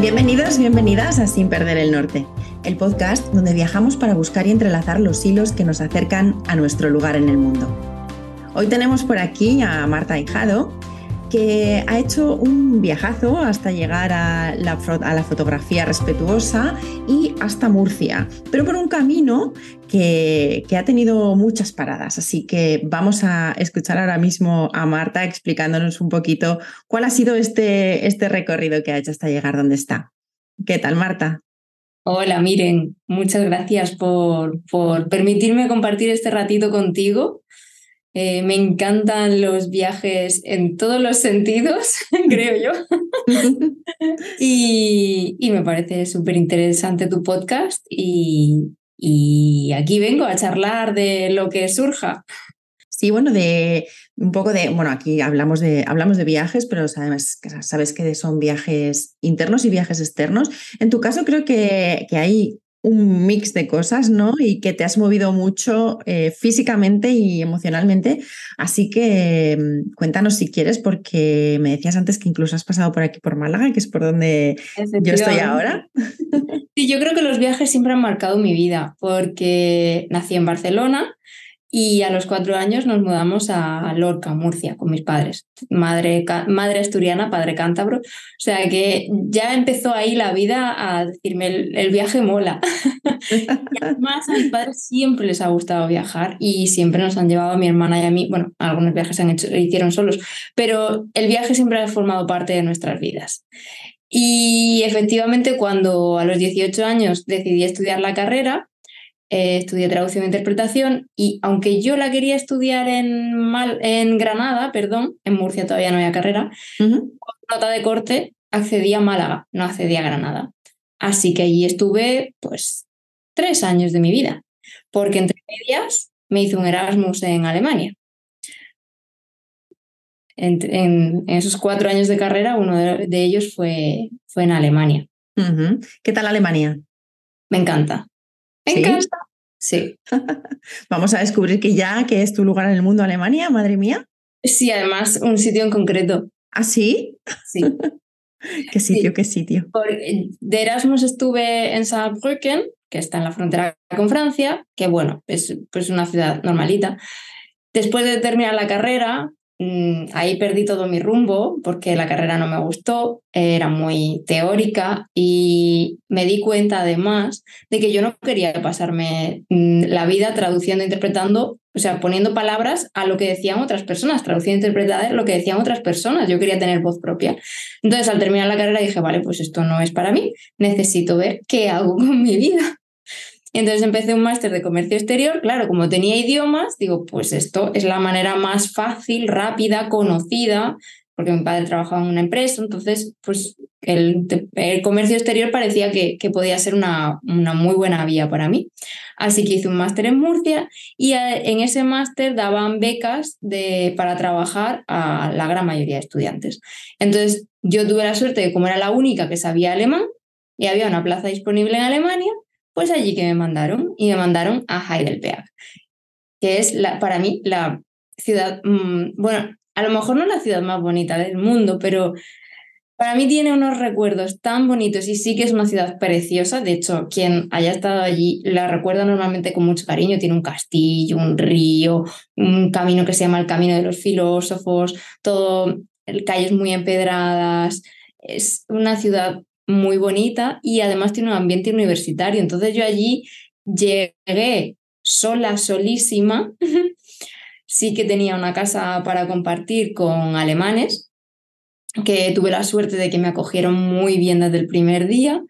Bienvenidos, bienvenidas a Sin Perder el Norte, el podcast donde viajamos para buscar y entrelazar los hilos que nos acercan a nuestro lugar en el mundo. Hoy tenemos por aquí a Marta Hijado, que ha hecho un viajazo hasta llegar a la, a la, fotografía respetuosa y hasta Murcia, pero por un camino que, que, ha tenido muchas paradas. Así que vamos a escuchar ahora mismo a Marta explicándonos un poquito cuál ha sido este, este recorrido que ha hecho hasta llegar donde está. ¿Qué tal, Marta? Hola, Miren, muchas gracias por, por permitirme compartir este ratito contigo eh, me encantan los viajes en todos los sentidos, creo yo. y, y, me parece súper interesante tu podcast y, y aquí vengo a charlar de lo que surja. Sí, bueno, de un poco de, bueno, aquí hablamos de, hablamos de viajes, pero sabes, sabes que son viajes internos y viajes externos. En tu caso creo que, que hay un mix de cosas, ¿no? Y que te has movido mucho eh, físicamente y emocionalmente. Así que mm, cuéntanos si quieres, porque me decías antes que incluso has pasado por aquí, por Málaga, que es por donde yo estoy ahora. Sí, yo creo que los viajes siempre han marcado mi vida, porque nací en Barcelona y a los cuatro años nos mudamos a Lorca, Murcia, con mis padres. Madre, madre asturiana, padre cántabro. O sea que ya empezó ahí la vida a decirme, el, viaje mola. y además a mis padres siempre les ha gustado viajar y siempre nos han llevado a mi hermana y a mí. Bueno, algunos viajes se han hecho, hicieron solos, pero el viaje siempre ha formado parte de nuestras vidas. Y efectivamente, cuando a los 18 años decidí estudiar la carrera, eh, estudié traducción e interpretación y aunque yo la quería estudiar en, Mal, en Granada, perdón, en Murcia todavía no había carrera, con nota de corte accedí a Málaga, no accedí a Granada. Así que allí estuve pues tres años de mi vida, porque entre medias me hice un Erasmus en Alemania. En, esos cuatro años de carrera, uno de, ellos fue, fue en Alemania. ¿Qué tal Alemania? Me encanta. Me encanta. Sí. Vamos a descubrir que ya que es tu lugar en el mundo, Alemania, madre mía. Sí, además, un sitio en concreto. ¿Ah, sí? Sí. ¿Qué sitio, qué sitio? Eh, de Erasmus estuve en Saarbrücken, que está en la frontera con Francia, que bueno, es pues una ciudad normalita. Después de terminar la carrera, ahí perdí todo mi rumbo porque la carrera no me gustó, era muy teórica y me di cuenta además de que yo no quería pasarme mm, la vida traduciendo, interpretando, o sea, poniendo palabras a lo que decían otras personas, traduciendo, interpretando lo que decían otras personas. Yo quería tener voz propia. Entonces, al terminar la carrera dije, vale, pues esto no es para mí, necesito ver qué hago con mi vida. Entonces empecé un máster de comercio exterior. Claro, como tenía idiomas, digo, pues esto es la manera más fácil, rápida, conocida, porque mi padre trabajaba en una empresa, entonces pues el, comercio exterior parecía que, podía ser una, muy buena vía para mí. Así que hice un máster en Murcia y en ese máster daban becas de, para trabajar a la gran mayoría de estudiantes. Entonces yo tuve la suerte de como era la única que sabía alemán y había una plaza disponible en Alemania, pues allí que me mandaron y me mandaron a Heidelberg, que es la, para mí la ciudad, mm, bueno, a lo mejor no la ciudad más bonita del mundo, pero para mí tiene unos recuerdos tan bonitos y sí que es una ciudad preciosa. De hecho, quien haya estado allí la recuerda normalmente con mucho cariño. Tiene un castillo, un río, un camino que se llama el Camino de los Filósofos, todo, calles muy empedradas. Es una ciudad muy bonita y además tiene un ambiente universitario. Entonces yo allí llegué sola, solísima. sí que tenía una casa para compartir con alemanes, que tuve la suerte de que me acogieron muy bien desde el primer día.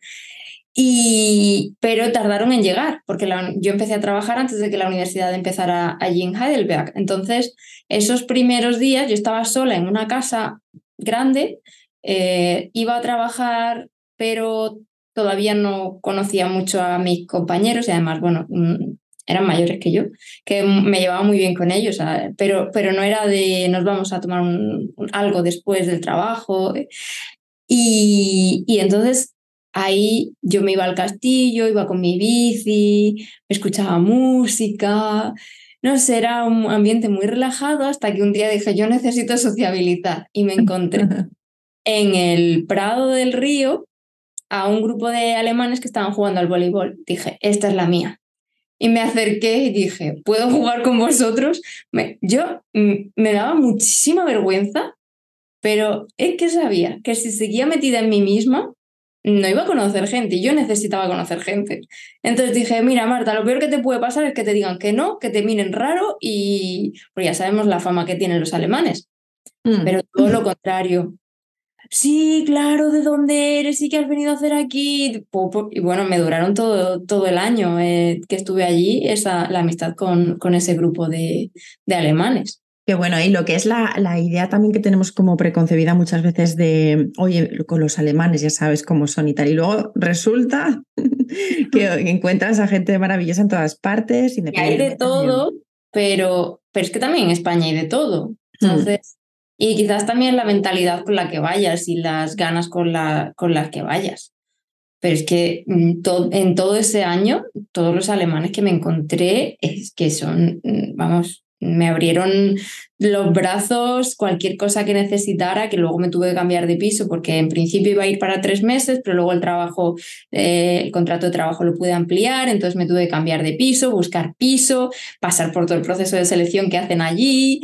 Y, pero tardaron en llegar, porque yo empecé a trabajar antes de que la universidad empezara allí en Heidelberg. Entonces, esos primeros días yo estaba sola en una casa grande, eh, iba a trabajar pero todavía no conocía mucho a mis compañeros y además, bueno, mm, eran mayores que yo, que me llevaba muy bien con ellos, pero, pero no era de nos vamos a tomar algo después del trabajo. Y, y entonces ahí yo me iba al castillo, iba con mi bici, escuchaba música, no sé, era un ambiente muy relajado hasta que un día dije, yo necesito sociabilizar y me encontré en el Prado del Río a un grupo de alemanes que estaban jugando al voleibol. Dije, esta es la mía. Y me acerqué y dije, ¿puedo jugar con vosotros? yo mm, me daba muchísima vergüenza, pero es que sabía que si seguía metida en mí misma, no iba a conocer gente y yo necesitaba conocer gente. Entonces dije, mira Marta, lo peor que te puede pasar es que te digan que no, que te miren raro y pues ya sabemos la fama que tienen los alemanes. Mm. Pero todo lo contrario. Sí, claro, ¿de dónde eres y qué has venido a hacer aquí? Y bueno, me duraron todo, todo el año eh, que estuve allí, esa, la amistad con, con ese grupo de, de alemanes. Qué bueno, y lo que es la, la, idea también que tenemos como preconcebida muchas veces de, oye, con los alemanes ya sabes cómo son y tal, y luego resulta que encuentras a gente maravillosa en todas partes. Y hay de todo, pero, pero es que también en España hay de todo. Mm. Entonces, y quizás también la mentalidad con la que vayas y las ganas con, la, con las que vayas. Pero es que mm, en todo ese año, todos los alemanes que me encontré es que son, mm, vamos, me abrieron los brazos, cualquier cosa que necesitara, que luego me tuve que cambiar de piso porque en principio iba a ir para tres meses, pero luego el trabajo, eh, el contrato de trabajo lo pude ampliar, entonces me tuve que cambiar de piso, buscar piso, pasar por todo el proceso de selección que hacen allí.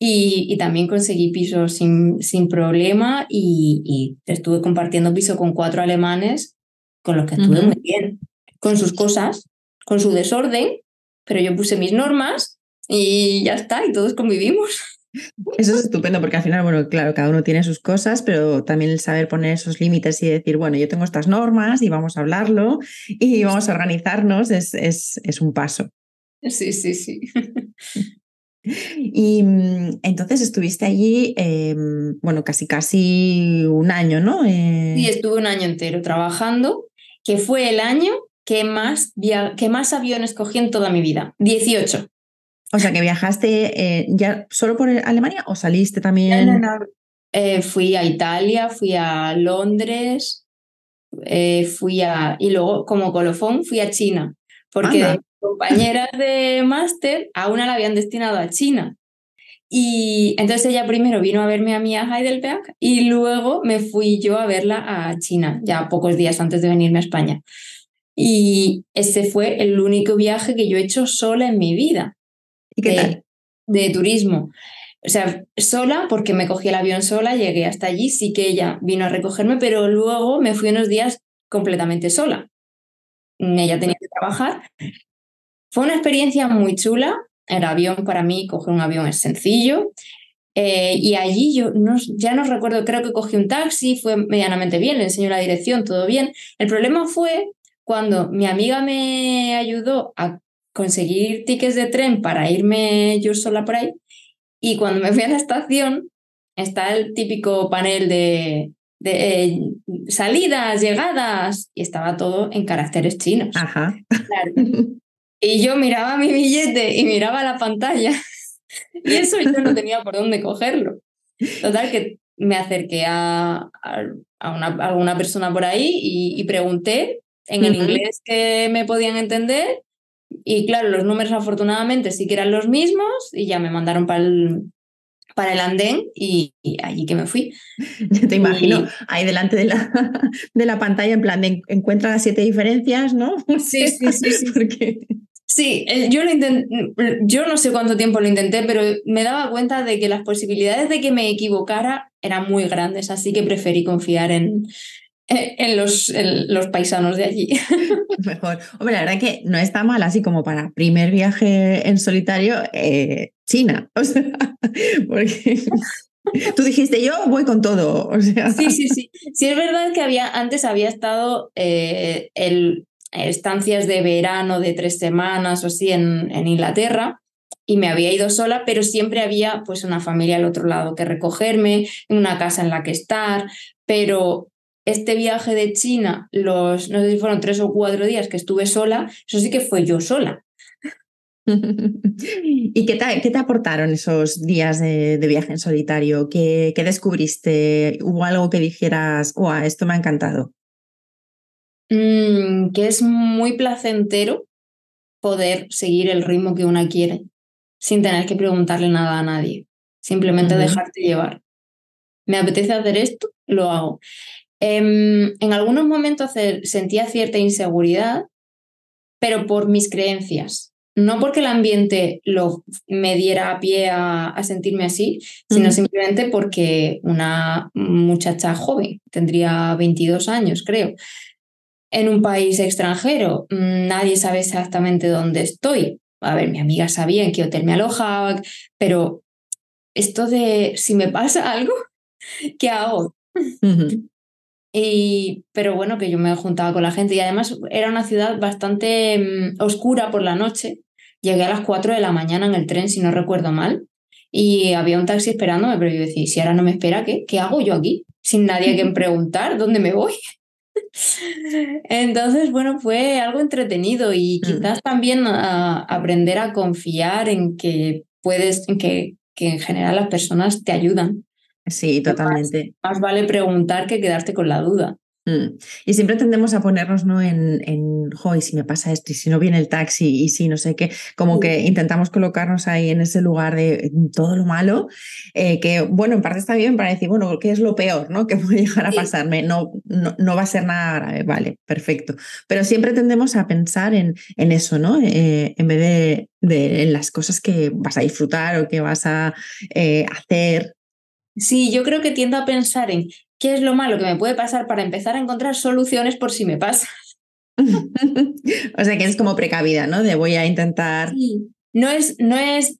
Y, también conseguí piso sin, sin problema y, y, estuve compartiendo piso con cuatro alemanes con los que estuve muy bien, con sus cosas, con su desorden, pero yo puse mis normas y ya está, y todos convivimos. Eso es estupendo porque al final, bueno, claro, cada uno tiene sus cosas, pero también el saber poner esos límites y decir, bueno, yo tengo estas normas y vamos a hablarlo y vamos a organizarnos es, es, es un paso. Sí, sí, sí. Y mm, entonces estuviste allí, em, bueno, casi casi un año, ¿no? Eh... Sí, estuve un año entero trabajando, que fue el año que más, que más aviones cogí en toda mi vida, 18. O sea, que viajaste eh, ya solo por Alemania o saliste también. Eh, fui a Italia, fui a Londres, eh, fui a. Y luego, como colofón, fui a China. Porque compañeras de máster a una la habían destinado a China. Y entonces ella primero vino a verme a mí a Heidelberg y luego me fui yo a verla a China, ya pocos días antes de venirme a España. Y ese fue el único viaje que yo he hecho sola en mi vida. ¿Y qué de, tal? De turismo. O sea, sola, porque me cogí el avión sola, llegué hasta allí, sí que ella vino a recogerme, pero luego me fui unos días completamente sola. Ella tenía trabajar. Fue una experiencia muy chula. El avión para mí, coger un avión es sencillo. Eh, y allí yo no, ya no recuerdo, creo que cogí un taxi, fue medianamente bien, le enseñó la dirección, todo bien. El problema fue cuando mi amiga me ayudó a conseguir tickets de tren para irme yo sola por ahí. Y cuando me fui a la estación, está el típico panel de, de eh, salidas, llegadas, y estaba todo en caracteres chinos. Ajá. Y yo miraba mi billete y miraba la pantalla, y eso yo no tenía por dónde cogerlo. Total, que me acerqué a, a, una, alguna persona por ahí y, pregunté en el inglés que me podían entender y claro, los números afortunadamente sí que eran los mismos y ya me mandaron para el, para el andén y, allí que me fui. Ya te imagino ahí delante de la, de la pantalla en plan de encuentra las siete diferencias, ¿no? Sí, sí, sí. sí. Porque... Sí, yo, lo yo no sé cuánto tiempo lo intenté, pero me daba cuenta de que las posibilidades de que me equivocara eran muy grandes, así que preferí confiar en, en los, los paisanos de allí. Mejor. Hombre, la verdad que no está mal así como para primer viaje en solitario, eh, China. O sea, porque tú dijiste, yo voy con todo. O sea. Sí, sí, sí. Sí, es verdad que había, antes había estado eh, el, estancias de verano de tres semanas o así en, en Inglaterra y me había ido sola, pero siempre había pues una familia al otro lado que recogerme, una casa en la que estar, pero este viaje de China, los, no sé si fueron tres o cuatro días que estuve sola, eso sí que fue yo sola. ¿Y qué te, qué te, aportaron esos días de, viaje en solitario? ¿Qué, ¿Qué, descubriste? ¿Hubo algo que dijeras, ¡guau, esto me ha encantado? Mm, que es muy placentero poder seguir el ritmo que una quiere sin tener que preguntarle nada a nadie. Simplemente dejarte llevar. ¿Me apetece hacer esto? lo hago. Em, en algunos momentos sentía cierta inseguridad, pero por mis creencias. No porque el ambiente lo, me diera a pie a, sentirme así, sino simplemente porque una muchacha joven, tendría 22 años creo, en un país extranjero, mm, nadie sabe exactamente dónde estoy. A ver, mi amiga sabía en qué hotel me alojaba, pero esto de si me pasa algo, ¿qué hago? Y, pero bueno, que yo me juntaba con la gente y además era una ciudad bastante mm, oscura por la noche. Llegué a las 4 de la mañana en el tren, si no recuerdo mal, y había un taxi esperándome, pero yo decía, si ahora no me espera, ¿qué? ¿Qué hago yo aquí? Sin nadie que preguntar dónde me voy. Entonces, bueno, fue algo entretenido y mm. quizás también ah, aprender a confiar en que puedes, en que, que en general las personas te ayudan. Sí, totalmente. Más, vale preguntar que quedarte con la duda. Mm. Y siempre tendemos a ponernos ¿no? en, en y si me pasa esto, y si no viene el taxi, y si no sé qué, como que intentamos colocarnos ahí en ese lugar de todo lo malo, eh, que bueno, en parte está bien para decir, bueno, ¿qué es lo peor ¿no? que puede llegar a pasarme? No, no, no, va a ser nada grave, vale, perfecto. Pero siempre tendemos a pensar en, en eso, ¿no? Eh, en vez de, de, en las cosas que vas a disfrutar o que vas a eh, hacer Sí, yo creo que tiendo a pensar en qué es lo malo que me puede pasar para empezar a encontrar soluciones por si me pasa. o sea que es como precavida, ¿no? De voy a intentar. No es, no es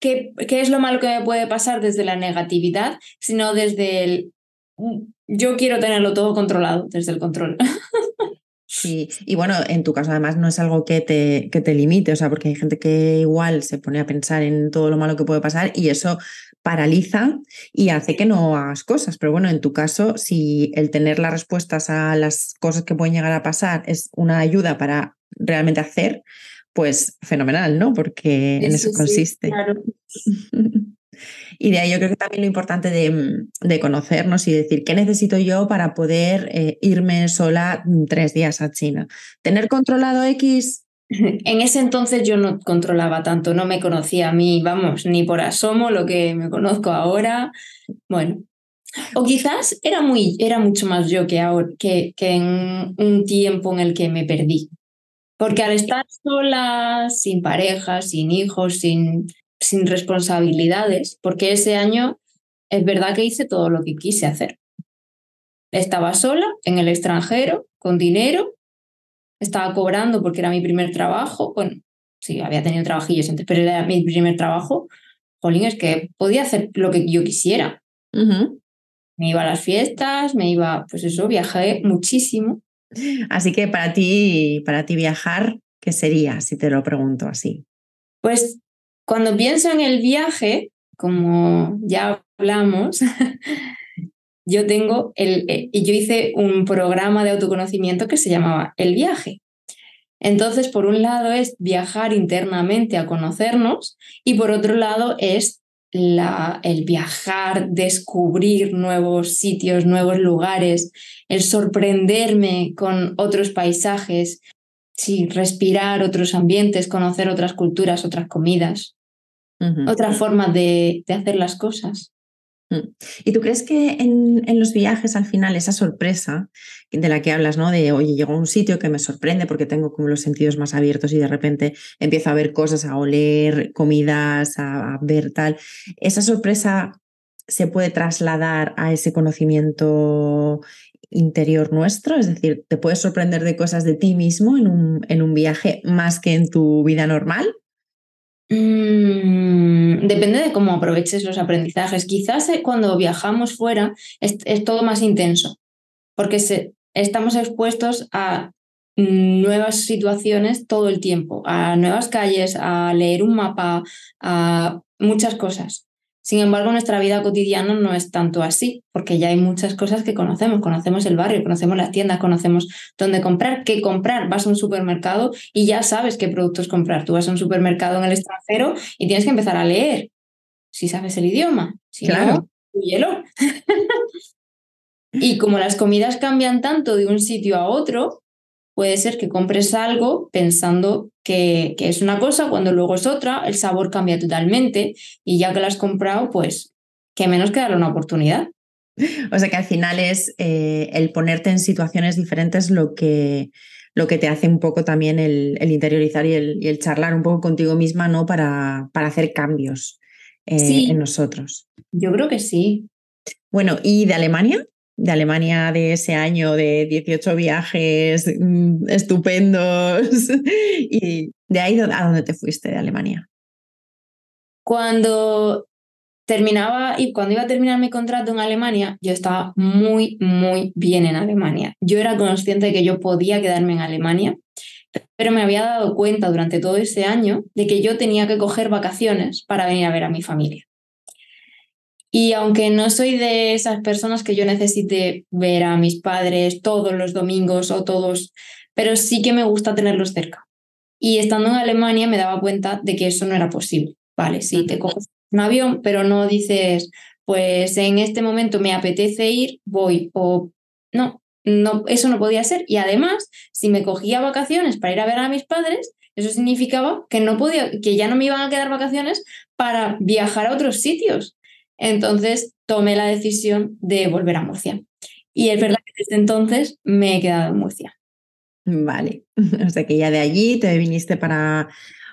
qué, qué es lo malo que me puede pasar desde la negatividad, sino desde el mm, yo quiero tenerlo todo controlado, desde el control. Sí, y bueno, en tu caso además no es algo que te, que te limite, o sea, porque hay gente que igual se pone a pensar en todo lo malo que puede pasar y eso paraliza y hace que no hagas cosas. Pero bueno, en tu caso, si el tener las respuestas a las cosas que pueden llegar a pasar es una ayuda para realmente hacer, pues fenomenal, ¿no? Porque en eso consiste. Y de ahí yo creo que también lo importante de, de conocernos y decir qué necesito yo para poder eh, irme sola tres días a China. Tener controlado X En ese entonces yo no controlaba tanto, no me conocía a mí, vamos, ni por asomo lo que me conozco ahora. Bueno, o quizás era, muy, era mucho más yo que, ahora, que, que en un tiempo en el que me perdí. Porque al estar sola, sin pareja, sin hijos, sin, sin responsabilidades, porque ese año es verdad que hice todo lo que quise hacer. Estaba sola, en el extranjero, con dinero, estaba cobrando porque era mi primer trabajo. Bueno, sí, había tenido trabajillos antes, pero era mi primer trabajo. Jolín, es que podía hacer lo que yo quisiera. Me iba a las fiestas, me iba, pues eso, viajé muchísimo. Así que para ti, para ti viajar, ¿qué sería si te lo pregunto así? Pues cuando pienso en el viaje, como ya hablamos, yo tengo el, eh, y yo hice un programa de autoconocimiento que se llamaba El viaje. Entonces, por un lado es viajar internamente a conocernos y por otro lado es la, el viajar, descubrir nuevos sitios, nuevos lugares, el sorprenderme con otros paisajes, sí, respirar otros ambientes, conocer otras culturas, otras comidas, otras formas de, de hacer las cosas. Mm. ¿Y tú crees que en, los viajes al final esa sorpresa de la que hablas, ¿no? De, oye, llego a un sitio que me sorprende porque tengo como los sentidos más abiertos y de repente empiezo a ver cosas, a oler comidas, a, ver tal. ¿Esa sorpresa se puede trasladar a ese conocimiento interior nuestro? Es decir, ¿te puedes sorprender de cosas de ti mismo en un, en un viaje más que en tu vida normal? Mm, depende de cómo aproveches los aprendizajes. Quizás eh, cuando viajamos fuera es, todo más intenso, porque estamos expuestos a nuevas situaciones todo el tiempo, a nuevas calles, a leer un mapa, a muchas cosas. Sin embargo, nuestra vida cotidiana no es tanto así, porque ya hay muchas cosas que conocemos. Conocemos el barrio, conocemos las tiendas, conocemos dónde comprar, qué comprar. Vas a un supermercado y ya sabes qué productos comprar. Tú vas a un supermercado en el extranjero y tienes que empezar a leer, si sabes el idioma. Si claro. no, hielo. y como las comidas cambian tanto de un sitio a otro, puede ser que compres algo pensando que, es una cosa cuando luego es otra, el sabor cambia totalmente y ya que lo has comprado, pues que menos que darle una oportunidad. O sea que al final es eh, el ponerte en situaciones diferentes lo que, lo que te hace un poco también el, interiorizar y el, charlar un poco contigo misma, ¿no? Para, para hacer cambios eh, en nosotros. Yo creo que sí. Bueno, ¿y de Alemania? De Alemania de ese año de 18 viajes mm, estupendos. ¿Y de ahí a dónde te fuiste de Alemania? Cuando terminaba y cuando iba a terminar mi contrato en Alemania, yo estaba muy, muy bien en Alemania. Yo era consciente de que yo podía quedarme en Alemania, pero me había dado cuenta durante todo ese año de que yo tenía que coger vacaciones para venir a ver a mi familia. Y aunque no soy de esas personas que yo necesite ver a mis padres todos los domingos o todos, pero sí que me gusta tenerlos cerca. Y estando en Alemania me daba cuenta de que eso no era posible. Vale, sí, te coges un avión, pero no dices, pues en este momento me apetece ir, voy, o no, no, eso no podía ser. Y además, si me cogía vacaciones para ir a ver a mis padres, eso significaba que no podía, que ya no me iban a quedar vacaciones para viajar a otros sitios. Entonces tomé la decisión de volver a Murcia. Y es verdad que desde entonces me he quedado en Murcia. Vale, o sea que ya de allí te viniste para,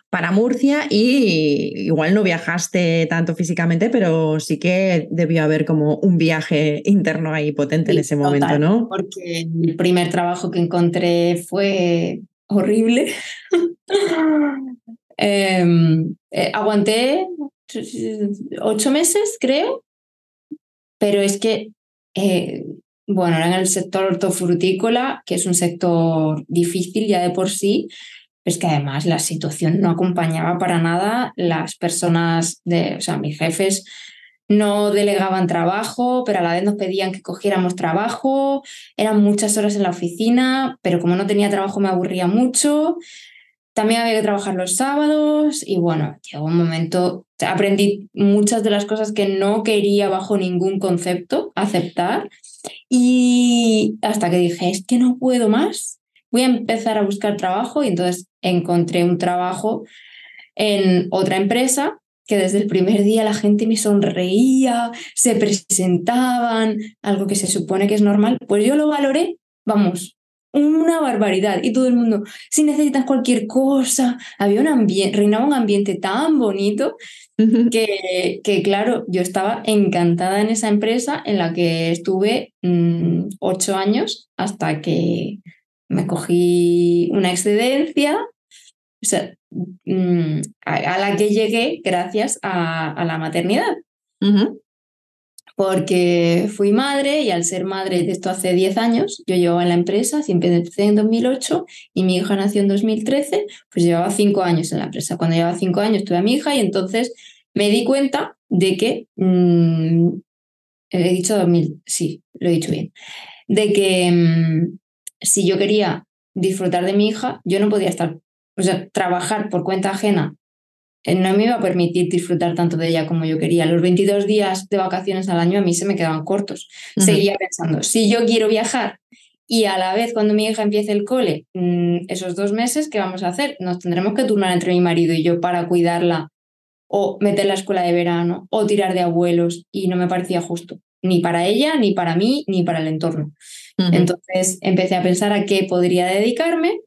para Murcia y igual no viajaste tanto físicamente, pero sí que debió haber como un viaje interno ahí potente en ese momento, ¿no? Porque el primer trabajo que encontré fue horrible. Em, eh, aguanté ocho meses, creo, pero es que, eh, bueno, era en el sector hortofrutícola, que es un sector difícil ya de por sí, es que además la situación no acompañaba para nada. Las personas de, o sea, mis jefes no delegaban trabajo, pero a la vez nos pedían que cogiéramos trabajo, eran muchas horas en la oficina, pero como no tenía trabajo me aburría mucho, también había que trabajar los sábados y bueno, llegó un momento, aprendí muchas de las cosas que no quería bajo ningún concepto aceptar y hasta que dije, es que no puedo más, voy a empezar a buscar trabajo y entonces encontré un trabajo en otra empresa que desde el primer día la gente me sonreía, se presentaban, algo que se supone que es normal, pues yo lo valoré, vamos, una barbaridad. Y todo el mundo, si necesitas cualquier cosa, había un ambiente, reinaba un ambiente tan bonito que, que, claro, yo estaba encantada en esa empresa en la que estuve mm, ocho años hasta que me cogí una excedencia, o sea, mm, a, la que llegué gracias a, la maternidad. Porque fui madre y al ser madre de esto hace 10 años, yo llevaba en la empresa, siempre empecé en 2008 y mi hija nació en 2013, pues llevaba 5 años en la empresa. Cuando llevaba 5 años tuve a mi hija y entonces me di cuenta de que, mm, he dicho 2000, sí, lo he dicho bien, de que mm, si yo quería disfrutar de mi hija, yo no podía estar, o sea, trabajar por cuenta ajena no me iba a permitir disfrutar tanto de ella como yo quería. Los 22 días de vacaciones al año a mí se me quedaban cortos. Seguía pensando, si yo quiero viajar y a la vez cuando mi hija empiece el cole, mm, esos dos meses, ¿qué vamos a hacer? Nos tendremos que turnar entre mi marido y yo para cuidarla o meter la escuela de verano o tirar de abuelos y no me parecía justo ni para ella, ni para mí, ni para el entorno. Entonces empecé a pensar a qué podría dedicarme,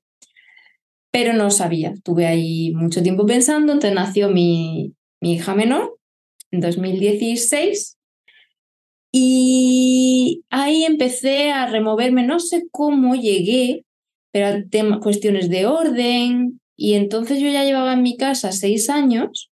pero no sabía. Tuve ahí mucho tiempo pensando, entonces nació mi, mi hija menor en 2016 y ahí empecé a removerme, no sé cómo llegué, pero temas, cuestiones de orden. Y entonces yo ya llevaba en mi casa seis años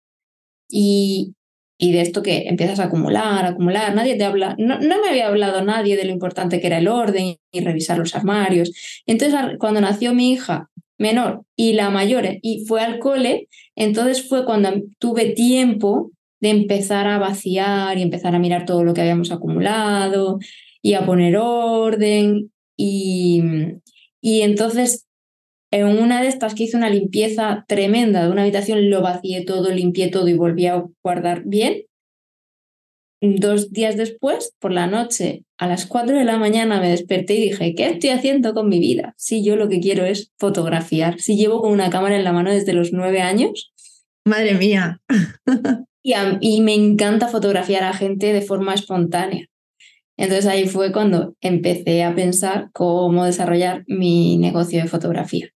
y, y de esto que empiezas a acumular, acumular, nadie te habla, no, no, me había hablado nadie de lo importante que era el orden y revisar los armarios. Entonces, cuando nació mi hija menor y la mayor y fue al cole, entonces fue cuando tuve tiempo de empezar a vaciar y empezar a mirar todo lo que habíamos acumulado y a poner orden. Y, y entonces en una de estas que hice una limpieza tremenda de una habitación, lo vacié todo, limpié todo y volví a guardar bien. Dos días después, por la noche, a las 4 de la mañana me desperté y dije, ¿qué estoy haciendo con mi vida? Si yo lo que quiero es fotografiar, si llevo con una cámara en la mano desde los nueve años. Madre mía. y, y me encanta fotografiar a gente de forma espontánea. Entonces ahí fue cuando empecé a pensar cómo desarrollar mi negocio de fotografía.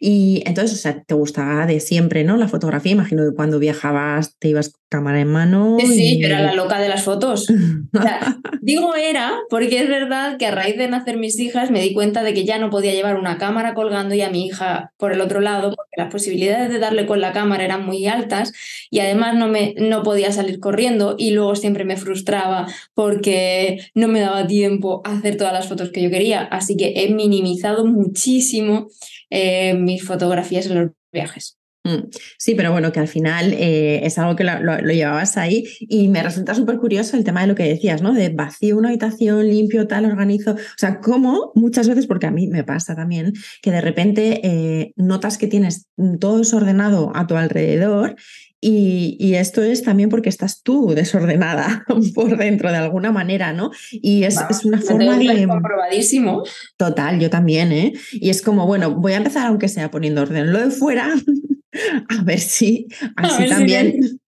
Y entonces, o sea, te gustaba de siempre, ¿no? La fotografía, imagino que cuando viajabas te ibas cámara en mano. Sí, sí, yo era la loca de las fotos. digo era porque es verdad que a raíz de nacer mis hijas me di cuenta de que ya no podía llevar una cámara colgando y a mi hija por el otro lado, porque las posibilidades de darle con la cámara eran muy altas y además no, me, no podía salir corriendo y luego siempre me frustraba porque no me daba tiempo a hacer todas las fotos que yo quería. Así que he minimizado muchísimo eh, mis fotografías en los viajes. Mm, sí, pero bueno, que al final eh, es algo que lo, llevabas ahí y me resulta súper curioso el tema de lo que decías, ¿no? De vacío una habitación, limpio, tal, organizo. O sea, cómo muchas veces, porque a mí me pasa también, que de repente eh, notas que tienes todo desordenado a tu alrededor y, esto es también porque estás tú desordenada por dentro de alguna manera, ¿no? Y es, es una forma de... Comprobadísimo. Total, yo también, ¿eh? Y es como, bueno, voy a empezar aunque sea poniendo orden. Lo de fuera, a ver si así también...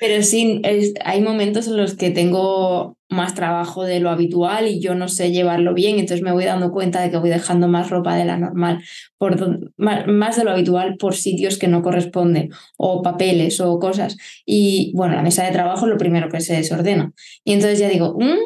Pero sí, hay momentos en los que tengo más trabajo de lo habitual y yo no sé llevarlo bien, entonces me voy dando cuenta de que voy dejando más ropa de la normal, por, más de lo habitual por sitios que no corresponden, o papeles o cosas. Y bueno, la mesa de trabajo es lo primero que se desordena. Y entonces ya digo, mm,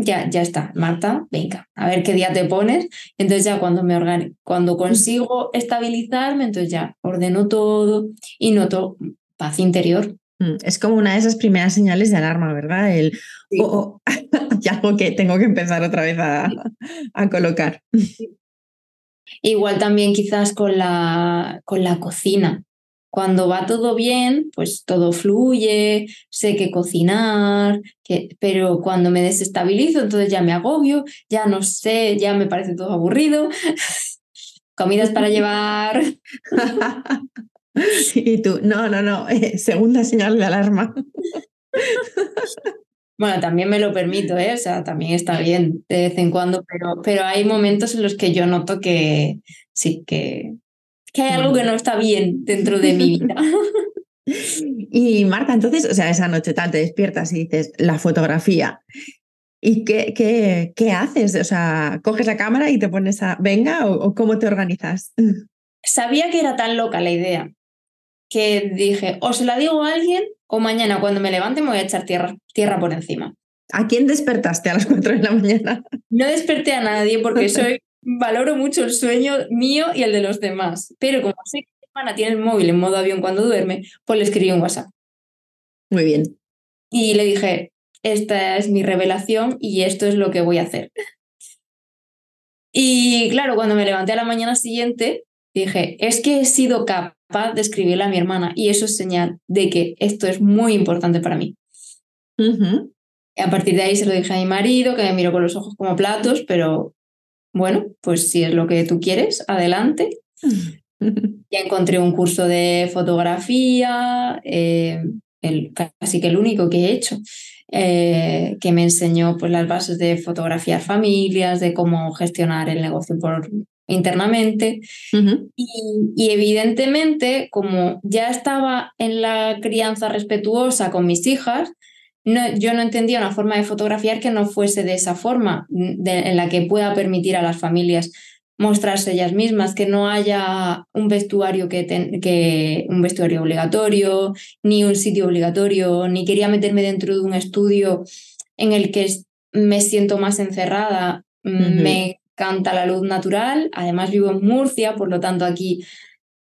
ya, ya está, Marta, venga, a ver qué día te pones. Entonces ya cuando me cuando consigo estabilizarme, entonces ya ordeno todo y noto paz interior. Mm, es como una de esas primeras señales de alarma, ¿verdad? El, oh, oh, algo que tengo que empezar otra vez a, colocar. Igual también quizás con la, con la cocina. Cuando va todo bien, pues todo fluye, sé que cocinar, que, pero cuando me desestabilizo, entonces ya me agobio, ya no sé, ya me parece todo aburrido. Comidas para llevar. Y tú, no, no, no, eh, segunda señal de alarma. Bueno, también me lo permito, ¿eh? o sea, también está bien de vez en cuando, pero, pero hay momentos en los que yo noto que sí, que, que hay algo que no está bien dentro de mi vida. Y Marta, entonces, o sea, esa noche tal te despiertas y dices, la fotografía. ¿Y qué, qué, qué haces? O sea, ¿coges la cámara y te pones a, venga, o cómo te organizas? Sabía que era tan loca la idea que dije, o se la digo a alguien o mañana cuando me levante me voy a echar tierra, tierra por encima. ¿A quién despertaste a las 4 de la mañana? No desperté a nadie porque soy, valoro mucho el sueño mío y el de los demás. Pero como sé que mi hermana tiene el móvil en modo avión cuando duerme, pues le escribí un WhatsApp. Muy bien. Y le dije, esta es mi revelación y esto es lo que voy a hacer. Y claro, cuando me levanté a la mañana siguiente, dije, es que he sido capaz de escribirle a mi hermana y eso es señal de que esto es muy importante para mí. A partir de ahí se lo dije a mi marido, que me miró con los ojos como platos, pero bueno, pues si es lo que tú quieres, adelante. ya encontré un curso de fotografía, eh, el, casi que el único que he hecho, eh, que me enseñó pues, las bases de fotografiar familias, de cómo gestionar el negocio por internamente. y, evidentemente, como ya estaba en la crianza respetuosa con mis hijas, no, yo no entendía una forma de fotografiar que no fuese de esa forma, en la que pueda permitir a las familias mostrarse ellas mismas, que no haya un vestuario que, que un vestuario obligatorio, ni un sitio obligatorio, ni quería meterme dentro de un estudio en el que me siento más encerrada, me canta la luz natural, además vivo en Murcia, por lo tanto aquí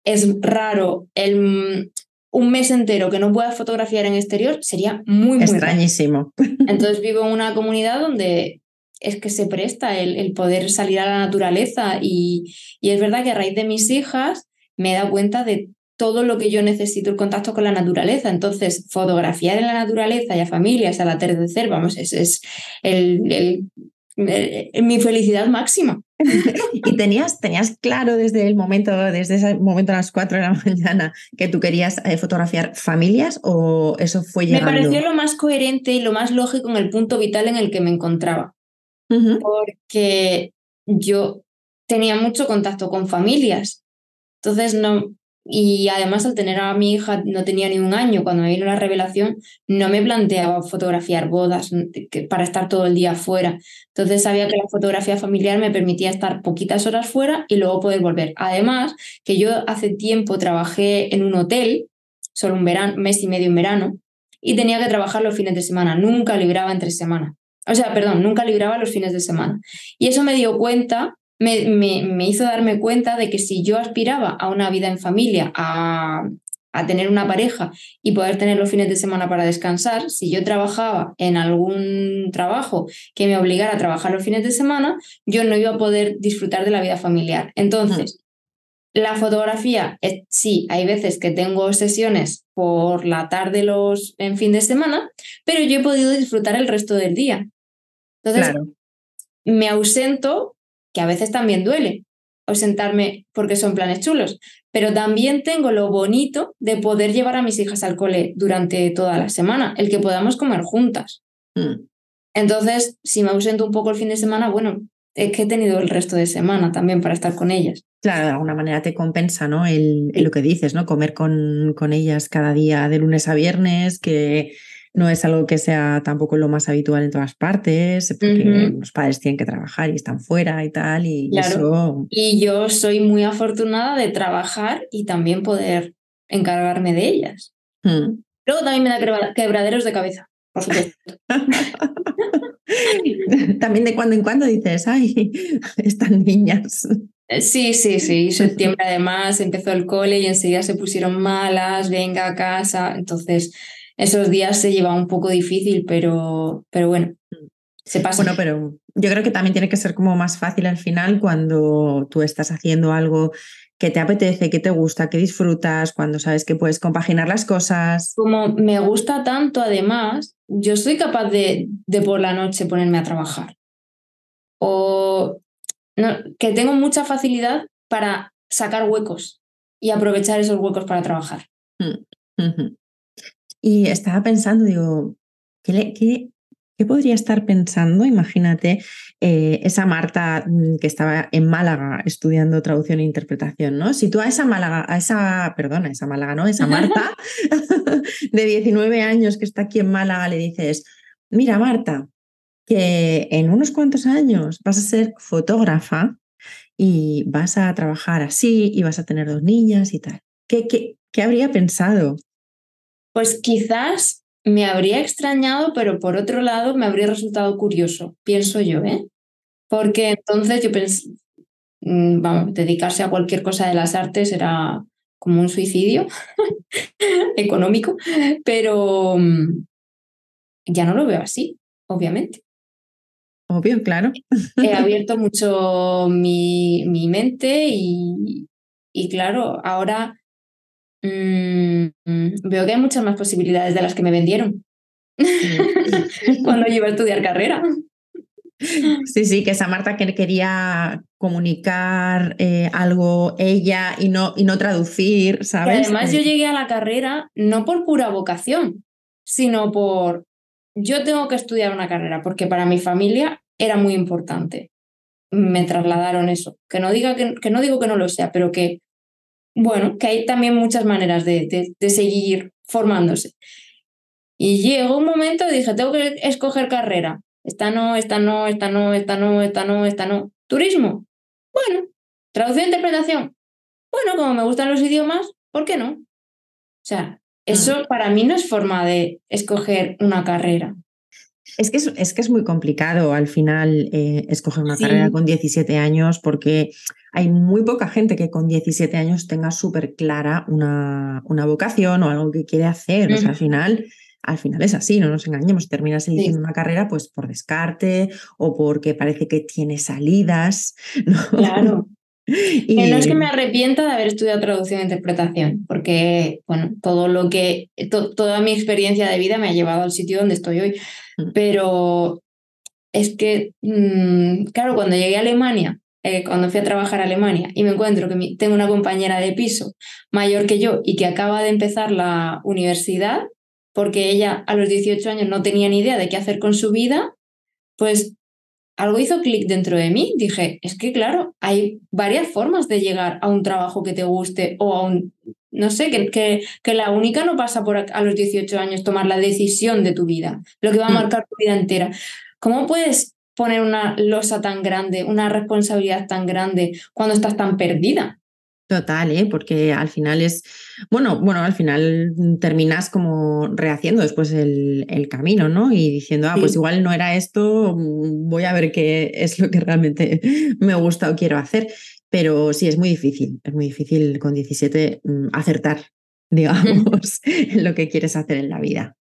es raro el, un mes entero que no pueda fotografiar en exterior, sería muy, muy extrañísimo. Entonces vivo en una comunidad donde es que se presta el, el poder salir a la naturaleza y, y, es verdad que a raíz de mis hijas me he dado cuenta de todo lo que yo necesito el contacto con la naturaleza. Entonces, fotografiar en la naturaleza y a familias al atardecer, vamos, es, es el, el mi felicidad máxima. ¿Y tenías, tenías claro desde el momento, desde ese momento a las 4 de la mañana, que tú querías eh, fotografiar familias o eso fue llegando? Me pareció lo más coherente y lo más lógico en el punto vital en el que me encontraba. Porque yo tenía mucho contacto con familias. Entonces no, y además al tener a mi hija, no tenía ni un año cuando me vino la revelación, no me planteaba fotografiar bodas para estar todo el día fuera. Entonces sabía que la fotografía familiar me permitía estar poquitas horas fuera y luego poder volver. Además, que yo hace tiempo trabajé en un hotel, solo un verano, mes y medio en verano, y tenía que trabajar los fines de semana, nunca libraba entre semana. O sea, perdón, nunca libraba los fines de semana. Y eso me dio cuenta me, hizo darme cuenta de que si yo aspiraba a una vida en familia, a, a tener una pareja y poder tener los fines de semana para descansar, si yo trabajaba en algún trabajo que me obligara a trabajar los fines de semana, yo no iba a poder disfrutar de la vida familiar. Entonces, la fotografía, sí, hay veces que tengo sesiones por la tarde los en fin de semana, pero yo he podido disfrutar el resto del día. Entonces, me ausento que a veces también duele ausentarme porque son planes chulos, pero también tengo lo bonito de poder llevar a mis hijas al cole durante toda la semana, el que podamos comer juntas. Mm. Entonces, si me ausento un poco el fin de semana, bueno, es que he tenido el resto de semana también para estar con ellas. Claro, de alguna manera te compensa, ¿no? El, lo que dices, ¿no? Comer con, con ellas cada día de lunes a viernes, que no es algo que sea tampoco lo más habitual en todas partes, porque los padres tienen que trabajar y están fuera y tal. Y, y yo soy muy afortunada de trabajar y también poder encargarme de ellas. Hmm. Luego también me da quebraderos de cabeza, por supuesto. también de cuando en cuando dices, ay, están niñas. Eh, sí, sí, sí. Septiembre además empezó el cole y enseguida se pusieron malas, venga a casa. Entonces, esos días se lleva un poco difícil, pero, pero bueno, se pasa. Bueno, pero yo creo que también tiene que ser como más fácil al final cuando tú estás haciendo algo que te apetece, que te gusta, que disfrutas, cuando sabes que puedes compaginar las cosas. Como me gusta tanto, además, yo soy capaz de, de por la noche ponerme a trabajar. O que tengo mucha facilidad para sacar huecos y aprovechar esos huecos para trabajar. Mm, y estaba pensando, digo, ¿qué, qué, qué podría estar pensando? Imagínate eh, esa Marta mm, que estaba en Málaga estudiando traducción e interpretación, ¿no? Si tú a esa Málaga, a esa, perdona, esa Málaga, ¿no? Esa Marta de 19 años que está aquí en Málaga le dices, mira Marta, que en unos cuantos años vas a ser fotógrafa y vas a trabajar así y vas a tener dos niñas y tal. ¿Qué, qué, qué habría pensado? Pues quizás me habría extrañado, pero por otro lado me habría resultado curioso, pienso yo, ¿eh? Porque entonces yo pensé, mm, vamos, dedicarse a cualquier cosa de las artes era como un suicidio económico, pero mm, ya no lo veo así, obviamente. Obvio, claro. He abierto mucho mi, mi mente y, y claro, ahora Mm, veo que hay muchas más posibilidades de las que me vendieron cuando iba a estudiar carrera. Sí, sí, que esa Marta que quería comunicar eh, algo ella y no, y no traducir, ¿sabes? además yo llegué a la carrera no por pura vocación, sino por yo tengo que estudiar una carrera, porque para mi familia era muy importante. Me trasladaron eso. Que no, diga que, que no digo que no lo sea, pero que bueno, que hay también muchas maneras de, seguir formándose. Y llegó un momento dije, tengo que escoger carrera. Esta no, esta no, esta no, esta no, esta no, esta no. Turismo. Bueno. Traducción e interpretación. Bueno, como me gustan los idiomas, ¿por qué no? O sea, eso mm. para mí no es forma de escoger una carrera. Es que es, que es muy complicado al final eh, escoger una carrera con 17 años porque hay muy poca gente que con 17 años tenga súper clara una, una, vocación o algo que quiere hacer. O sea, al final, al final es así, no nos engañemos. Terminas eligiendo una carrera pues por descarte o porque parece que tiene salidas. Claro. Y... no es que me arrepienta de haber estudiado traducción e interpretación, porque bueno, todo lo que, toda mi experiencia de vida me ha llevado al sitio donde estoy hoy. Mm. Pero es que, mm, claro, cuando llegué a Alemania eh, cuando fui a trabajar a Alemania y me encuentro que tengo una compañera de piso mayor que yo y que acaba de empezar la universidad, porque ella a los 18 años no tenía ni idea de qué hacer con su vida, pues algo hizo clic dentro de mí. Dije, es que claro, hay varias formas de llegar a un trabajo que te guste o a un, no sé, que, que, que la única no pasa por a los 18 años tomar la decisión de tu vida, lo que va a mm. marcar tu vida entera. ¿Cómo puedes poner una losa tan grande, una responsabilidad tan grande cuando estás tan perdida? Total, ¿eh? porque al final es, bueno, bueno, al final terminas como rehaciendo después el, el camino, ¿no? Y diciendo, ah, pues igual no era esto, voy a ver qué es lo que realmente me gusta o quiero hacer. Pero sí, es muy difícil, es muy difícil con 17 mm, acertar, digamos, en lo que quieres hacer en la vida.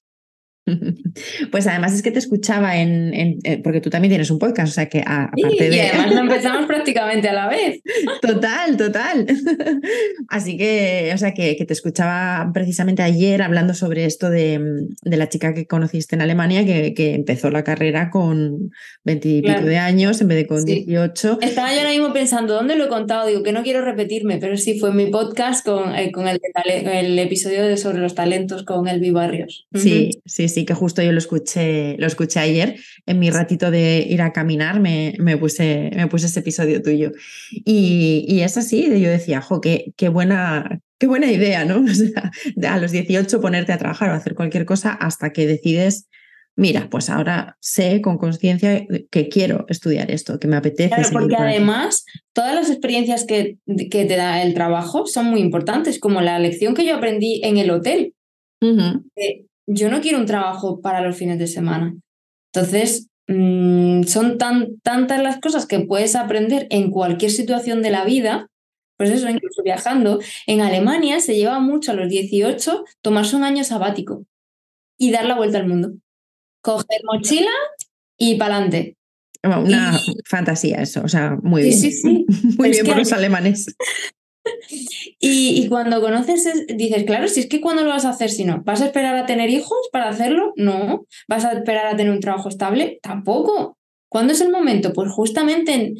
Pues además es que te escuchaba en, eh, porque tú también tienes un podcast, o sea que aparte de... Y además lo empezamos prácticamente a la vez. Total, total. Así que, o sea que, que te escuchaba precisamente ayer hablando sobre esto de, de la chica que conociste en Alemania, que, que empezó la carrera con 20 y pico de años en vez de con 18. Estaba yo ahora mismo pensando, ¿dónde lo he contado? Digo que no quiero repetirme, pero sí fue mi podcast con, eh, con el, el, episodio de sobre los talentos con Elvi Barrios. Sí, sí, sí que justo yo lo escuché, lo escuché ayer. En mi ratito de ir a caminar me, me puse, me puse ese episodio tuyo. Y, y es así, yo decía, jo, qué, qué buena, qué buena idea, ¿no? a los 18 ponerte a trabajar o hacer cualquier cosa hasta que decides, mira, pues ahora sé con conciencia que quiero estudiar esto, que me apetece. Claro, porque además todas las experiencias que, que, te da el trabajo son muy importantes, como la lección que yo aprendí en el hotel yo no quiero un trabajo para los fines de semana. Entonces, mm, son tan, tantas las cosas que puedes aprender en cualquier situación de la vida, pues eso, incluso viajando. En Alemania se lleva mucho a los 18 tomarse un año sabático y dar la vuelta al mundo. Coger mochila y para adelante. Una fantasía eso, o sea, muy bien. Sí, sí, Muy bien por los alemanes. Y, cuando conoces, dices, claro, si es que cuando lo vas a hacer, si no, ¿vas a esperar a tener hijos para hacerlo? No. ¿Vas a esperar a tener un trabajo estable? Tampoco. ¿Cuándo es el momento? Pues justamente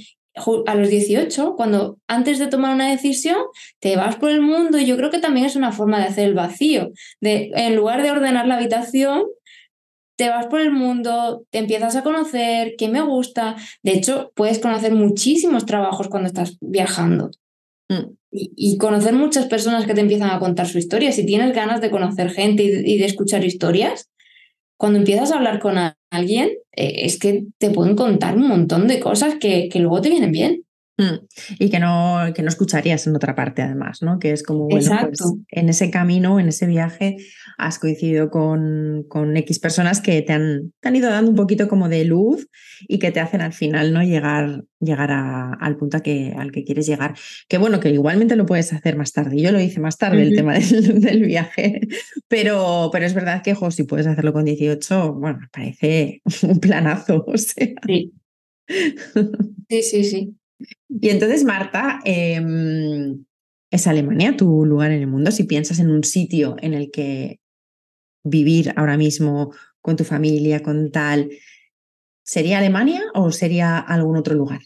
a los 18, cuando antes de tomar una decisión, te vas por el mundo y yo creo que también es una forma de hacer el vacío. De, en lugar de ordenar la habitación, te vas por el mundo, te empiezas a conocer, qué me gusta. De hecho, puedes conocer muchísimos trabajos cuando estás viajando. Mm. Y, conocer muchas personas que te empiezan a contar su historia. Si tienes ganas de conocer gente y, de escuchar historias, cuando empiezas a hablar con alguien, eh, es que te pueden contar un montón de cosas que, que luego te vienen bien. Mm. Y que no, que no escucharías en otra parte, además, ¿no? Que es como, bueno, pues en ese camino, en ese viaje, has coincidido con, con X personas que te han, te han, ido dando un poquito como de luz y que te hacen al final, ¿no? Llegar, llegar al punto que, al que quieres llegar. Que bueno, que igualmente lo puedes hacer más tarde. Yo lo hice más tarde, el tema del, del, viaje, pero, pero es verdad que, jo, si puedes hacerlo con 18, bueno, parece un planazo, o sea. Sí. Sí, sí, sí. Y entonces, Marta, em, ¿es Alemania tu lugar en el mundo? Si piensas en un sitio en el que vivir ahora mismo con tu familia, con tal, ¿sería Alemania o sería algún otro lugar?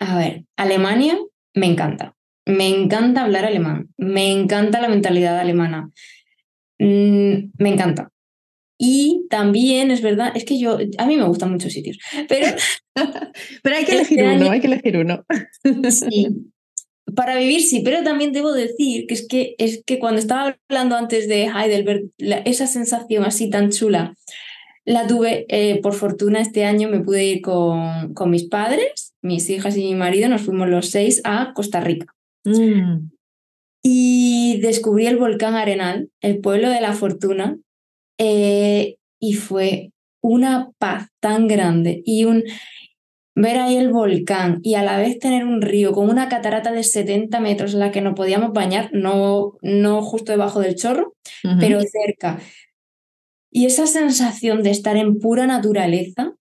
A ver, Alemania me encanta. Me encanta hablar alemán. Me encanta la mentalidad alemana. Mm, me encanta. Y también es verdad, es que yo, a mí me gustan muchos sitios, pero... pero hay que elegir este uno, hay que elegir uno. sí, para vivir sí, pero también debo decir que es que, es que cuando estaba hablando antes de Heidelberg, esa sensación así tan chula, la tuve, eh, por fortuna este año me pude ir con, con, mis padres, mis hijas y mi marido, nos fuimos los seis a Costa Rica. Mm. Y descubrí el volcán Arenal, el pueblo de la fortuna, eh, y fue una paz tan grande y un ver ahí el volcán y a la vez tener un río con una catarata de 70 metros en la que no podíamos bañar, no, no justo debajo del chorro, pero cerca. Y esa sensación de estar en pura naturaleza,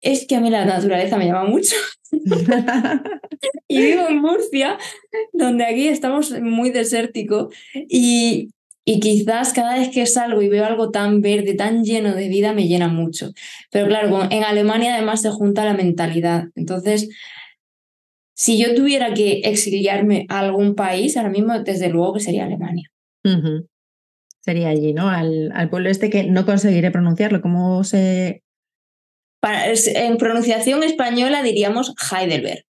es que a mí la naturaleza me llama mucho. y vivo en Murcia, donde aquí estamos muy desértico y, y quizás cada vez que salgo y veo algo tan verde, tan lleno de vida, me llena mucho. Pero claro, en Alemania además se junta la mentalidad. Entonces, si yo tuviera que exiliarme a algún país, ahora mismo desde luego que sería Alemania. Sería allí, ¿no? Al, al, pueblo este que no conseguiré pronunciarlo. ¿Cómo se...? en pronunciación española diríamos Heidelberg.